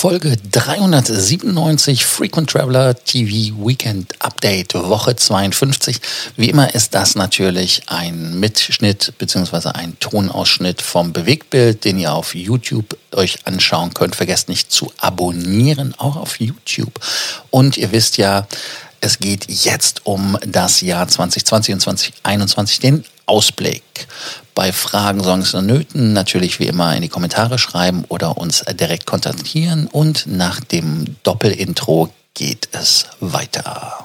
Folge 397 Frequent Traveler TV Weekend Update Woche 52. Wie immer ist das natürlich ein Mitschnitt bzw. ein Tonausschnitt vom Bewegtbild, den ihr auf YouTube euch anschauen könnt. Vergesst nicht zu abonnieren, auch auf YouTube. Und ihr wisst ja, es geht jetzt um das Jahr 2020 und 2021, den Ausblick. Bei Fragen, Sorgen und Nöten natürlich wie immer in die Kommentare schreiben oder uns direkt kontaktieren und nach dem Doppelintro geht es weiter.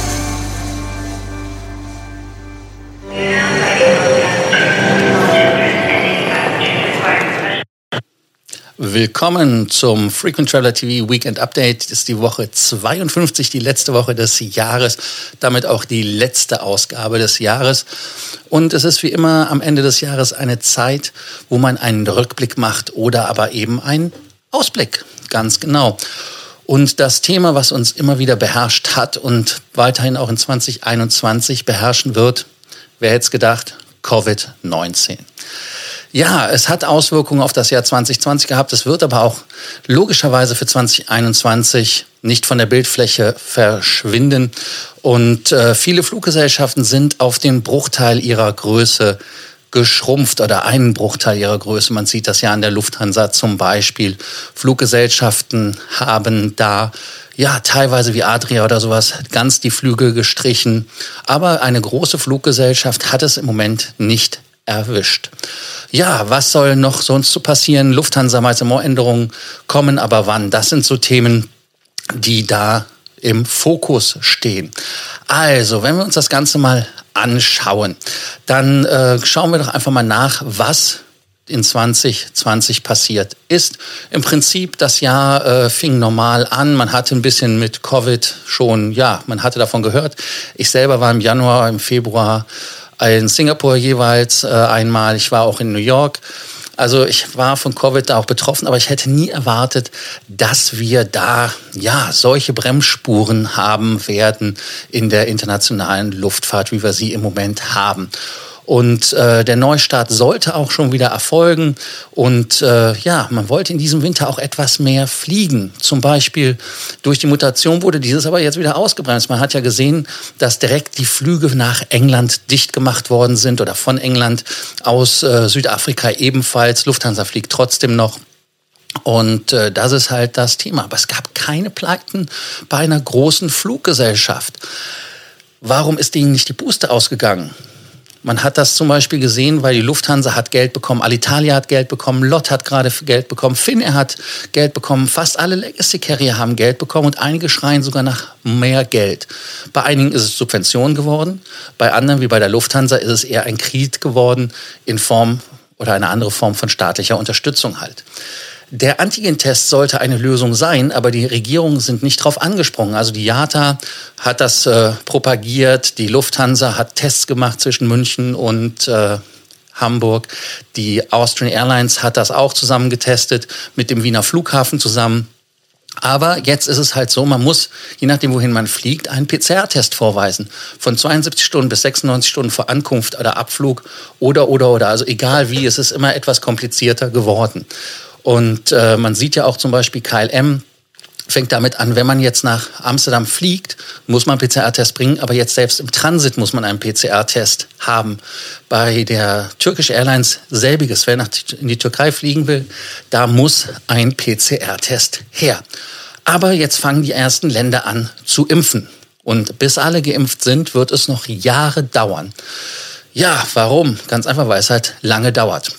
Willkommen zum Frequent Traveler TV Weekend Update. Das ist die Woche 52, die letzte Woche des Jahres, damit auch die letzte Ausgabe des Jahres. Und es ist wie immer am Ende des Jahres eine Zeit, wo man einen Rückblick macht oder aber eben einen Ausblick. Ganz genau. Und das Thema, was uns immer wieder beherrscht hat und weiterhin auch in 2021 beherrschen wird, wer hätte es gedacht? Covid-19. Ja, es hat Auswirkungen auf das Jahr 2020 gehabt. Es wird aber auch logischerweise für 2021 nicht von der Bildfläche verschwinden. Und äh, viele Fluggesellschaften sind auf den Bruchteil ihrer Größe geschrumpft oder einen Bruchteil ihrer Größe. Man sieht das ja an der Lufthansa zum Beispiel. Fluggesellschaften haben da ja, teilweise wie Adria oder sowas, ganz die Flüge gestrichen. Aber eine große Fluggesellschaft hat es im Moment nicht erwischt. Ja, was soll noch sonst so passieren? Lufthansa meinte Änderungen kommen, aber wann? Das sind so Themen, die da im Fokus stehen. Also, wenn wir uns das Ganze mal anschauen, dann äh, schauen wir doch einfach mal nach, was in 2020 passiert ist. Im Prinzip, das Jahr äh, fing normal an. Man hatte ein bisschen mit Covid schon, ja, man hatte davon gehört. Ich selber war im Januar, im Februar in Singapur jeweils äh, einmal. Ich war auch in New York. Also ich war von Covid da auch betroffen, aber ich hätte nie erwartet, dass wir da ja solche Bremsspuren haben werden in der internationalen Luftfahrt, wie wir sie im Moment haben. Und äh, der Neustart sollte auch schon wieder erfolgen. Und äh, ja, man wollte in diesem Winter auch etwas mehr fliegen. Zum Beispiel durch die Mutation wurde dieses aber jetzt wieder ausgebremst. Man hat ja gesehen, dass direkt die Flüge nach England dicht gemacht worden sind oder von England aus äh, Südafrika ebenfalls. Lufthansa fliegt trotzdem noch. Und äh, das ist halt das Thema. Aber es gab keine Pleiten bei einer großen Fluggesellschaft. Warum ist denen nicht die Booster ausgegangen? Man hat das zum Beispiel gesehen, weil die Lufthansa hat Geld bekommen, Alitalia hat Geld bekommen, Lott hat gerade Geld bekommen, Finnair hat Geld bekommen, fast alle Legacy Carrier haben Geld bekommen und einige schreien sogar nach mehr Geld. Bei einigen ist es Subvention geworden, bei anderen wie bei der Lufthansa ist es eher ein Krieg geworden in Form oder eine andere Form von staatlicher Unterstützung halt. Der Antigentest sollte eine Lösung sein, aber die Regierungen sind nicht darauf angesprungen. Also die JATA hat das äh, propagiert, die Lufthansa hat Tests gemacht zwischen München und äh, Hamburg. Die Austrian Airlines hat das auch zusammen getestet mit dem Wiener Flughafen zusammen. Aber jetzt ist es halt so, man muss, je nachdem, wohin man fliegt, einen PCR-Test vorweisen. Von 72 Stunden bis 96 Stunden vor Ankunft oder Abflug oder, oder, oder. Also egal wie, es ist immer etwas komplizierter geworden. Und äh, man sieht ja auch zum Beispiel KLM fängt damit an, wenn man jetzt nach Amsterdam fliegt, muss man PCR-Test bringen, aber jetzt selbst im Transit muss man einen PCR-Test haben. Bei der Turkish Airlines selbiges. Wer nach in die Türkei fliegen will, da muss ein PCR-Test her. Aber jetzt fangen die ersten Länder an zu impfen. Und bis alle geimpft sind, wird es noch Jahre dauern. Ja, warum? Ganz einfach, weil es halt lange dauert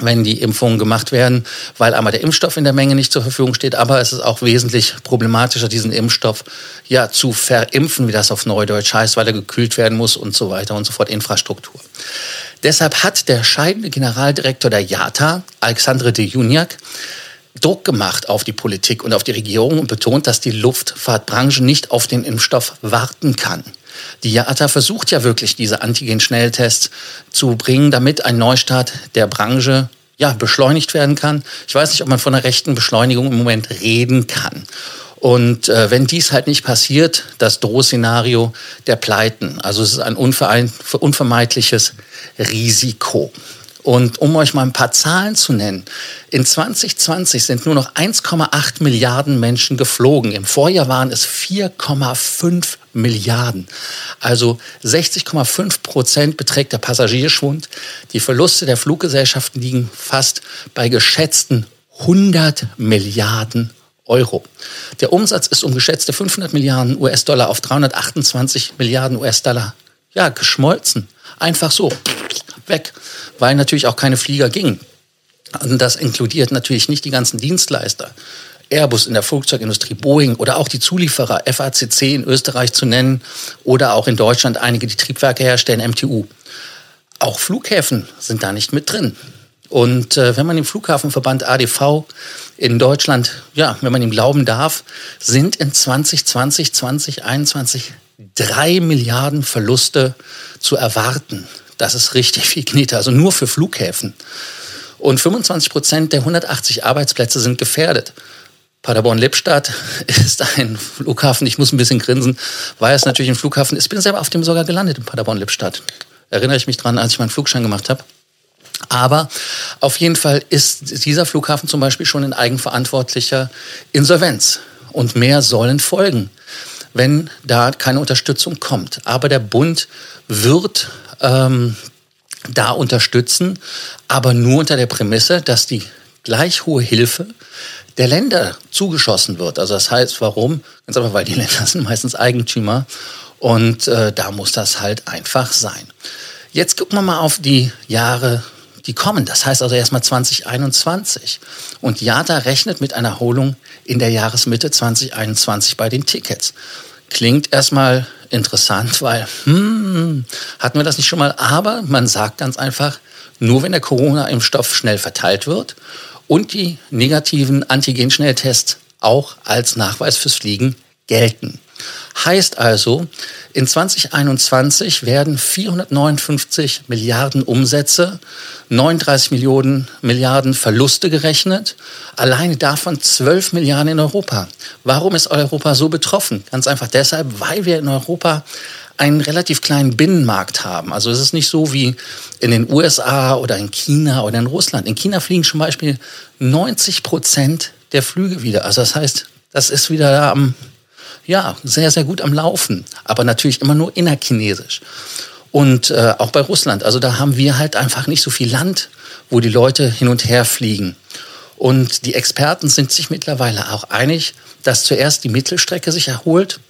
wenn die Impfungen gemacht werden, weil einmal der Impfstoff in der Menge nicht zur Verfügung steht, aber es ist auch wesentlich problematischer, diesen Impfstoff ja zu verimpfen, wie das auf Neudeutsch heißt, weil er gekühlt werden muss und so weiter und so fort, Infrastruktur. Deshalb hat der scheidende Generaldirektor der JATA, Alexandre de Juniak, Druck gemacht auf die Politik und auf die Regierung und betont, dass die Luftfahrtbranche nicht auf den Impfstoff warten kann. Die IATA versucht ja wirklich, diese Antigen-Schnelltests zu bringen, damit ein Neustart der Branche ja, beschleunigt werden kann. Ich weiß nicht, ob man von einer rechten Beschleunigung im Moment reden kann. Und äh, wenn dies halt nicht passiert, das Drohszenario der Pleiten. Also es ist ein unvermeidliches Risiko. Und um euch mal ein paar Zahlen zu nennen, in 2020 sind nur noch 1,8 Milliarden Menschen geflogen. Im Vorjahr waren es 4,5 Milliarden. Also 60,5 Prozent beträgt der Passagierschwund. Die Verluste der Fluggesellschaften liegen fast bei geschätzten 100 Milliarden Euro. Der Umsatz ist um geschätzte 500 Milliarden US-Dollar auf 328 Milliarden US-Dollar ja, geschmolzen. Einfach so weg, weil natürlich auch keine Flieger gingen. Und das inkludiert natürlich nicht die ganzen Dienstleister. Airbus in der Flugzeugindustrie, Boeing oder auch die Zulieferer, FACC in Österreich zu nennen oder auch in Deutschland einige, die Triebwerke herstellen, MTU. Auch Flughäfen sind da nicht mit drin. Und äh, wenn man dem Flughafenverband ADV in Deutschland, ja, wenn man ihm glauben darf, sind in 2020, 2021 drei Milliarden Verluste zu erwarten. Das ist richtig viel Knete, also nur für Flughäfen. Und 25 Prozent der 180 Arbeitsplätze sind gefährdet. Paderborn-Lippstadt ist ein Flughafen, ich muss ein bisschen grinsen, weil es natürlich ein Flughafen ist. Ich bin selber auf dem sogar gelandet in Paderborn-Lippstadt. Erinnere ich mich dran, als ich meinen Flugschein gemacht habe. Aber auf jeden Fall ist dieser Flughafen zum Beispiel schon in eigenverantwortlicher Insolvenz. Und mehr sollen folgen, wenn da keine Unterstützung kommt. Aber der Bund wird ähm, da unterstützen, aber nur unter der Prämisse, dass die gleich hohe Hilfe der Länder zugeschossen wird. Also das heißt, warum? Ganz einfach, weil die Länder sind meistens Eigentümer und äh, da muss das halt einfach sein. Jetzt gucken wir mal auf die Jahre, die kommen. Das heißt also erstmal 2021. Und JATA rechnet mit einer Erholung in der Jahresmitte 2021 bei den Tickets. Klingt erstmal interessant, weil hm, hatten wir das nicht schon mal. Aber man sagt ganz einfach, nur wenn der Corona-Impfstoff schnell verteilt wird und die negativen Antigen-Schnelltests auch als Nachweis fürs Fliegen gelten. Heißt also, in 2021 werden 459 Milliarden Umsätze, 39 Millionen Milliarden Verluste gerechnet, alleine davon 12 Milliarden in Europa. Warum ist Europa so betroffen? Ganz einfach deshalb, weil wir in Europa einen relativ kleinen Binnenmarkt haben. Also es ist nicht so wie in den USA oder in China oder in Russland. In China fliegen zum Beispiel 90 Prozent der Flüge wieder. Also das heißt, das ist wieder da am ja, sehr, sehr gut am Laufen, aber natürlich immer nur innerchinesisch. Und äh, auch bei Russland, also da haben wir halt einfach nicht so viel Land, wo die Leute hin und her fliegen. Und die Experten sind sich mittlerweile auch einig, dass zuerst die Mittelstrecke sich erholt,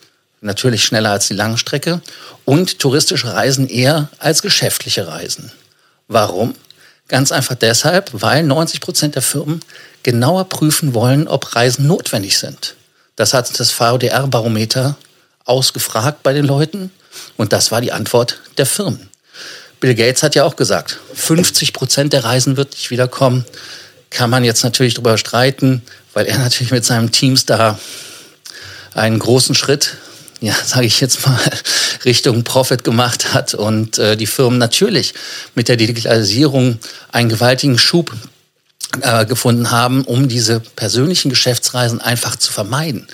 natürlich schneller als die Langstrecke, und touristische Reisen eher als geschäftliche Reisen. Warum? Ganz einfach deshalb, weil 90 Prozent der Firmen genauer prüfen wollen, ob Reisen notwendig sind. Das hat das VDR-Barometer ausgefragt bei den Leuten und das war die Antwort der Firmen. Bill Gates hat ja auch gesagt, 50 Prozent der Reisen wird nicht wiederkommen. Kann man jetzt natürlich darüber streiten, weil er natürlich mit seinem Teams da einen großen Schritt, ja, sage ich jetzt mal, Richtung Profit gemacht hat und äh, die Firmen natürlich mit der Digitalisierung einen gewaltigen Schub äh, gefunden haben, um diese persönlichen Geschäftsreisen einfach zu vermeiden.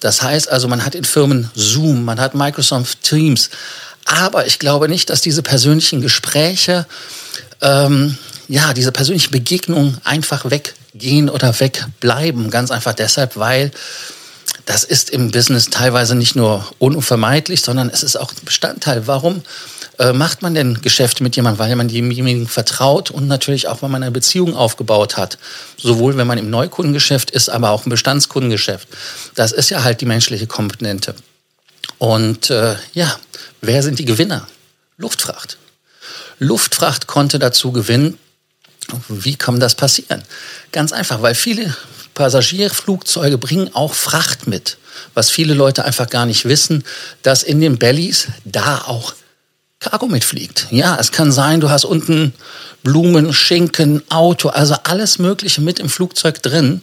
Das heißt also, man hat in Firmen Zoom, man hat Microsoft Teams, aber ich glaube nicht, dass diese persönlichen Gespräche, ähm, ja, diese persönlichen Begegnungen einfach weggehen oder wegbleiben. Ganz einfach deshalb, weil das ist im Business teilweise nicht nur unvermeidlich, sondern es ist auch Bestandteil. Warum äh, macht man denn Geschäfte mit jemandem? Weil man demjenigen vertraut und natürlich auch, weil man eine Beziehung aufgebaut hat. Sowohl wenn man im Neukundengeschäft ist, aber auch im Bestandskundengeschäft. Das ist ja halt die menschliche Komponente. Und äh, ja, wer sind die Gewinner? Luftfracht. Luftfracht konnte dazu gewinnen. Wie kann das passieren? Ganz einfach, weil viele Passagierflugzeuge bringen auch Fracht mit. Was viele Leute einfach gar nicht wissen, dass in den Bellies da auch Cargo mitfliegt. Ja, es kann sein, du hast unten Blumen, Schinken, Auto, also alles Mögliche mit im Flugzeug drin.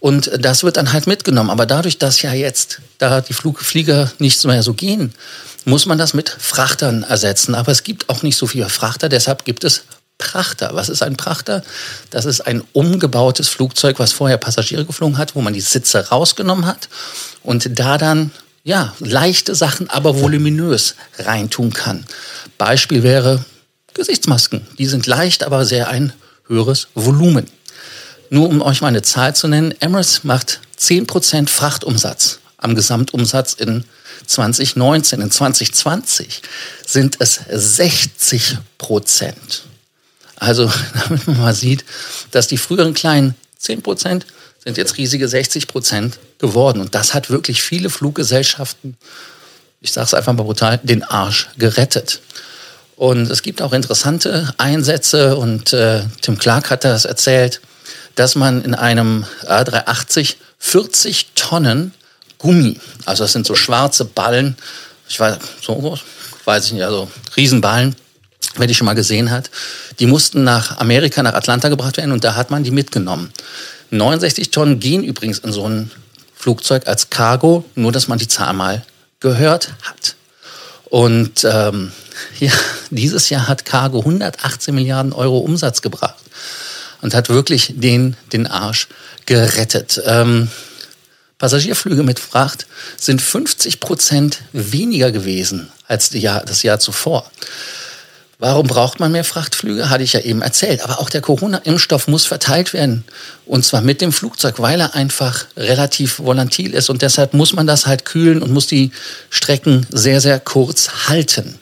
Und das wird dann halt mitgenommen. Aber dadurch, dass ja jetzt da die Flugflieger nicht mehr so gehen, muss man das mit Frachtern ersetzen. Aber es gibt auch nicht so viele Frachter, deshalb gibt es Prachter. Was ist ein Prachter? Das ist ein umgebautes Flugzeug, was vorher Passagiere geflogen hat, wo man die Sitze rausgenommen hat und da dann ja, leichte Sachen, aber voluminös reintun kann. Beispiel wäre Gesichtsmasken. Die sind leicht, aber sehr ein höheres Volumen. Nur um euch mal eine Zahl zu nennen, Emirates macht 10% Frachtumsatz am Gesamtumsatz in 2019. In 2020 sind es 60 Prozent. Also, damit man mal sieht, dass die früheren kleinen 10 Prozent sind jetzt riesige 60 Prozent geworden. Und das hat wirklich viele Fluggesellschaften, ich sage es einfach mal brutal, den Arsch gerettet. Und es gibt auch interessante Einsätze und äh, Tim Clark hat das erzählt, dass man in einem A380 40 Tonnen Gummi, also das sind so schwarze Ballen, ich weiß, so weiß ich nicht, also Riesenballen, wer die schon mal gesehen hat, die mussten nach Amerika, nach Atlanta gebracht werden und da hat man die mitgenommen. 69 Tonnen gehen übrigens in so ein Flugzeug als Cargo, nur dass man die Zahl mal gehört hat. Und ähm, ja, dieses Jahr hat Cargo 118 Milliarden Euro Umsatz gebracht und hat wirklich den, den Arsch gerettet. Ähm, Passagierflüge mit Fracht sind 50 Prozent weniger gewesen als Jahr, das Jahr zuvor. Warum braucht man mehr Frachtflüge? Hatte ich ja eben erzählt. Aber auch der Corona-Impfstoff muss verteilt werden. Und zwar mit dem Flugzeug, weil er einfach relativ volatil ist. Und deshalb muss man das halt kühlen und muss die Strecken sehr, sehr kurz halten.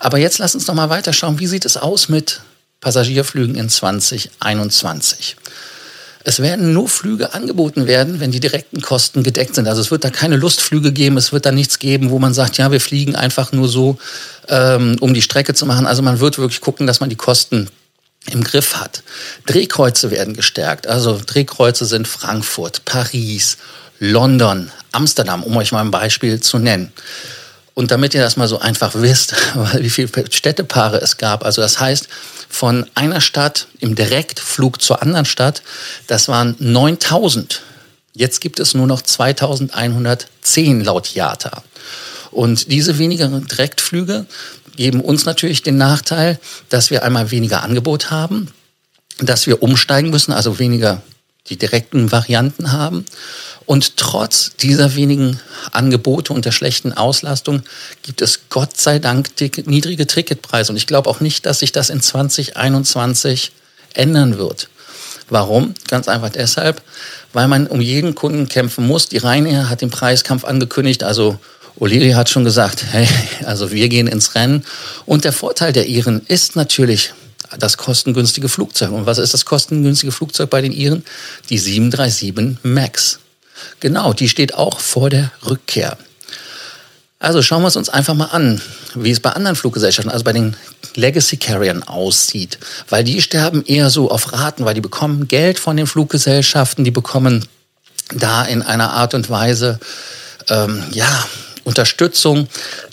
Aber jetzt lass uns noch mal weiterschauen. Wie sieht es aus mit Passagierflügen in 2021? Es werden nur Flüge angeboten werden, wenn die direkten Kosten gedeckt sind. Also es wird da keine Lustflüge geben, es wird da nichts geben, wo man sagt, ja, wir fliegen einfach nur so, ähm, um die Strecke zu machen. Also man wird wirklich gucken, dass man die Kosten im Griff hat. Drehkreuze werden gestärkt. Also Drehkreuze sind Frankfurt, Paris, London, Amsterdam, um euch mal ein Beispiel zu nennen. Und damit ihr das mal so einfach wisst, wie viele Städtepaare es gab, also das heißt, von einer Stadt im Direktflug zur anderen Stadt, das waren 9000. Jetzt gibt es nur noch 2110 laut IATA. Und diese wenigen Direktflüge geben uns natürlich den Nachteil, dass wir einmal weniger Angebot haben, dass wir umsteigen müssen, also weniger die direkten Varianten haben und trotz dieser wenigen Angebote und der schlechten Auslastung gibt es Gott sei Dank niedrige Ticketpreise. Und ich glaube auch nicht, dass sich das in 2021 ändern wird. Warum? Ganz einfach deshalb, weil man um jeden Kunden kämpfen muss. Die Ryanair hat den Preiskampf angekündigt, also O'Leary hat schon gesagt, hey, also wir gehen ins Rennen. Und der Vorteil der Iren ist natürlich das kostengünstige Flugzeug. Und was ist das kostengünstige Flugzeug bei den Iren? Die 737 MAX. Genau, die steht auch vor der Rückkehr. Also schauen wir es uns einfach mal an, wie es bei anderen Fluggesellschaften, also bei den Legacy Carriern aussieht. Weil die sterben eher so auf Raten, weil die bekommen Geld von den Fluggesellschaften, die bekommen da in einer Art und Weise, ähm, ja, Unterstützung,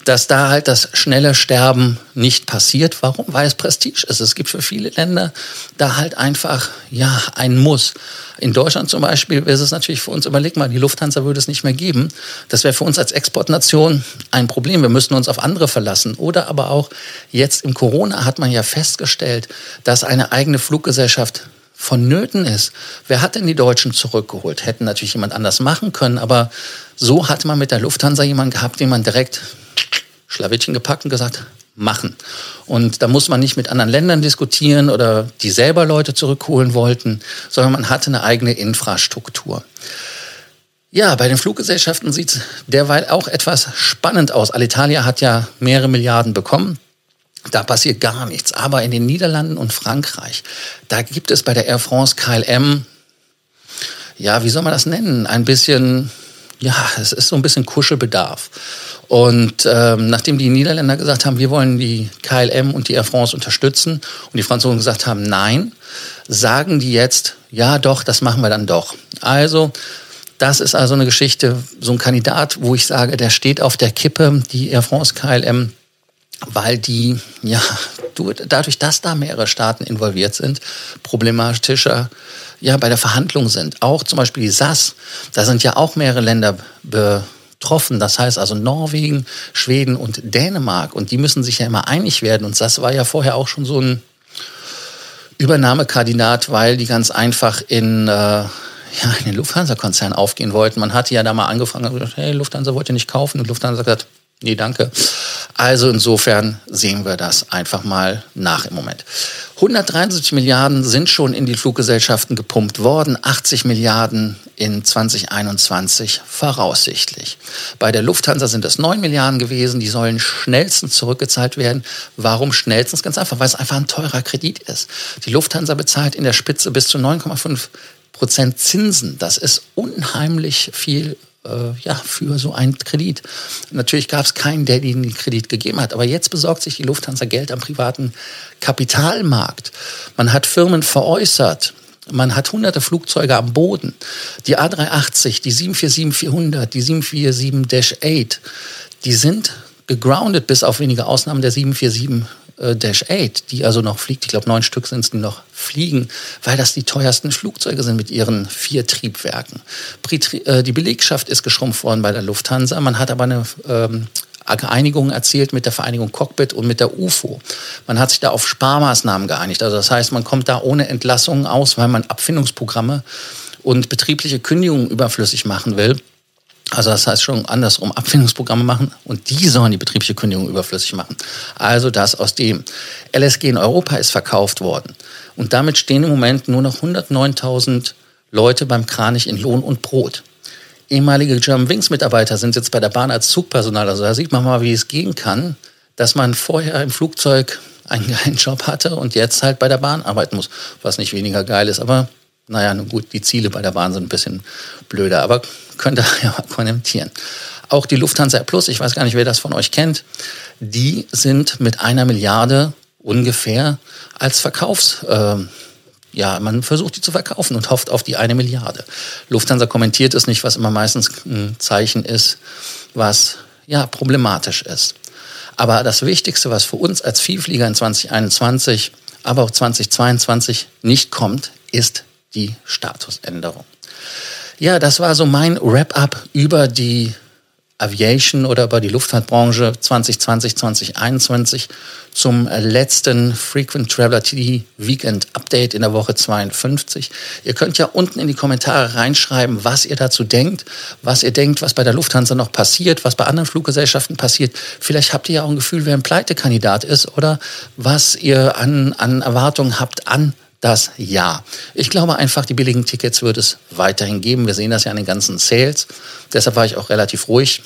dass da halt das schnelle Sterben nicht passiert. Warum? Weil es Prestige ist. Es gibt für viele Länder da halt einfach, ja, ein Muss. In Deutschland zum Beispiel ist es natürlich für uns, überleg mal, die Lufthansa würde es nicht mehr geben. Das wäre für uns als Exportnation ein Problem. Wir müssten uns auf andere verlassen. Oder aber auch jetzt im Corona hat man ja festgestellt, dass eine eigene Fluggesellschaft vonnöten ist. Wer hat denn die Deutschen zurückgeholt? Hätten natürlich jemand anders machen können, aber so hat man mit der Lufthansa jemanden gehabt, den man direkt Schlawittchen gepackt und gesagt, machen. Und da muss man nicht mit anderen Ländern diskutieren oder die selber Leute zurückholen wollten, sondern man hatte eine eigene Infrastruktur. Ja, bei den Fluggesellschaften sieht es derweil auch etwas spannend aus. Alitalia hat ja mehrere Milliarden bekommen. Da passiert gar nichts. Aber in den Niederlanden und Frankreich, da gibt es bei der Air France KLM, ja, wie soll man das nennen? Ein bisschen, ja, es ist so ein bisschen Kuschelbedarf. Und ähm, nachdem die Niederländer gesagt haben, wir wollen die KLM und die Air France unterstützen und die Franzosen gesagt haben, nein, sagen die jetzt, ja doch, das machen wir dann doch. Also das ist also eine Geschichte, so ein Kandidat, wo ich sage, der steht auf der Kippe, die Air France KLM weil die, ja, dadurch, dass da mehrere Staaten involviert sind, problematischer ja, bei der Verhandlung sind. Auch zum Beispiel die SAS, da sind ja auch mehrere Länder betroffen. Das heißt also Norwegen, Schweden und Dänemark. Und die müssen sich ja immer einig werden. Und SAS war ja vorher auch schon so ein Übernahmekandidat, weil die ganz einfach in, äh, ja, in den Lufthansa-Konzern aufgehen wollten. Man hatte ja da mal angefangen und gesagt, hey, Lufthansa wollt ihr nicht kaufen? Und Lufthansa hat gesagt, nee, danke. Also insofern sehen wir das einfach mal nach im Moment. 173 Milliarden sind schon in die Fluggesellschaften gepumpt worden, 80 Milliarden in 2021 voraussichtlich. Bei der Lufthansa sind es 9 Milliarden gewesen, die sollen schnellstens zurückgezahlt werden. Warum schnellstens? Ganz einfach, weil es einfach ein teurer Kredit ist. Die Lufthansa bezahlt in der Spitze bis zu 9,5 Prozent Zinsen. Das ist unheimlich viel äh, ja, für so einen Kredit. Natürlich gab es keinen, der ihnen den Kredit gegeben hat. Aber jetzt besorgt sich die Lufthansa Geld am privaten Kapitalmarkt. Man hat Firmen veräußert. Man hat hunderte Flugzeuge am Boden. Die A380, die 747-400, die 747-8, die sind gegroundet, bis auf wenige Ausnahmen der 747 äh, Dash 8, die also noch fliegt. Ich glaube, neun Stück sind es, die noch fliegen, weil das die teuersten Flugzeuge sind mit ihren vier Triebwerken. Äh, die Belegschaft ist geschrumpft worden bei der Lufthansa. Man hat aber eine ähm, Einigung erzielt mit der Vereinigung Cockpit und mit der UFO. Man hat sich da auf Sparmaßnahmen geeinigt. Also das heißt, man kommt da ohne Entlassungen aus, weil man Abfindungsprogramme und betriebliche Kündigungen überflüssig machen will. Also das heißt schon andersrum, Abfindungsprogramme machen und die sollen die betriebliche Kündigung überflüssig machen. Also das aus dem LSG in Europa ist verkauft worden. Und damit stehen im Moment nur noch 109.000 Leute beim Kranich in Lohn und Brot. Ehemalige German Wings Mitarbeiter sind jetzt bei der Bahn als Zugpersonal. Also da sieht man mal, wie es gehen kann, dass man vorher im Flugzeug einen geilen Job hatte und jetzt halt bei der Bahn arbeiten muss, was nicht weniger geil ist. Aber naja, nun gut, die Ziele bei der Bahn sind ein bisschen blöder, aber könnt ihr ja mal kommentieren. Auch die Lufthansa Plus, ich weiß gar nicht, wer das von euch kennt, die sind mit einer Milliarde ungefähr als Verkaufs, äh, ja, man versucht die zu verkaufen und hofft auf die eine Milliarde. Lufthansa kommentiert es nicht, was immer meistens ein Zeichen ist, was ja problematisch ist. Aber das Wichtigste, was für uns als Vielflieger in 2021, aber auch 2022 nicht kommt, ist die Statusänderung. Ja, das war so mein Wrap-up über die Aviation oder über die Luftfahrtbranche 2020, 2021 zum letzten Frequent Traveler TV Weekend Update in der Woche 52. Ihr könnt ja unten in die Kommentare reinschreiben, was ihr dazu denkt, was ihr denkt, was bei der Lufthansa noch passiert, was bei anderen Fluggesellschaften passiert. Vielleicht habt ihr ja auch ein Gefühl, wer ein Pleitekandidat ist oder was ihr an, an Erwartungen habt an das Ja. Ich glaube einfach, die billigen Tickets wird es weiterhin geben. Wir sehen das ja an den ganzen Sales. Deshalb war ich auch relativ ruhig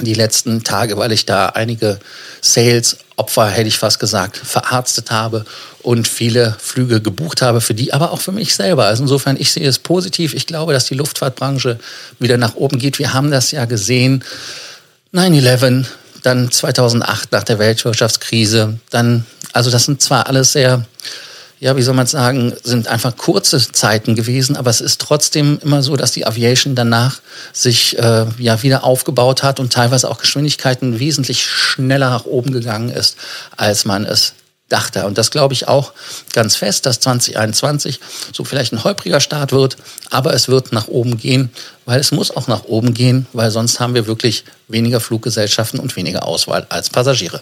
die letzten Tage, weil ich da einige Sales-Opfer, hätte ich fast gesagt, verarztet habe und viele Flüge gebucht habe für die, aber auch für mich selber. Also insofern, ich sehe es positiv. Ich glaube, dass die Luftfahrtbranche wieder nach oben geht. Wir haben das ja gesehen. 9-11, dann 2008 nach der Weltwirtschaftskrise, dann, also das sind zwar alles sehr ja, wie soll man sagen, sind einfach kurze Zeiten gewesen, aber es ist trotzdem immer so, dass die Aviation danach sich äh, ja wieder aufgebaut hat und teilweise auch Geschwindigkeiten wesentlich schneller nach oben gegangen ist, als man es dachte. Und das glaube ich auch ganz fest, dass 2021 so vielleicht ein holpriger Start wird, aber es wird nach oben gehen, weil es muss auch nach oben gehen, weil sonst haben wir wirklich weniger Fluggesellschaften und weniger Auswahl als Passagiere.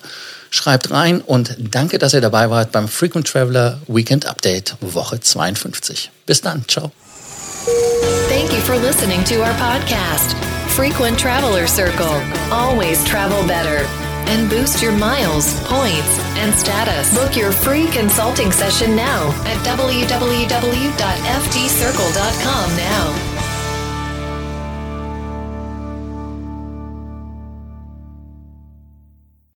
Schreibt rein und danke, dass ihr dabei wart beim Frequent Traveler Weekend Update Woche 52. Bis dann, ciao. Thank you for listening to our podcast, Frequent Traveler Circle. Always travel better. and boost your miles, points, and status. Book your free consulting session now at www.ftcircle.com now.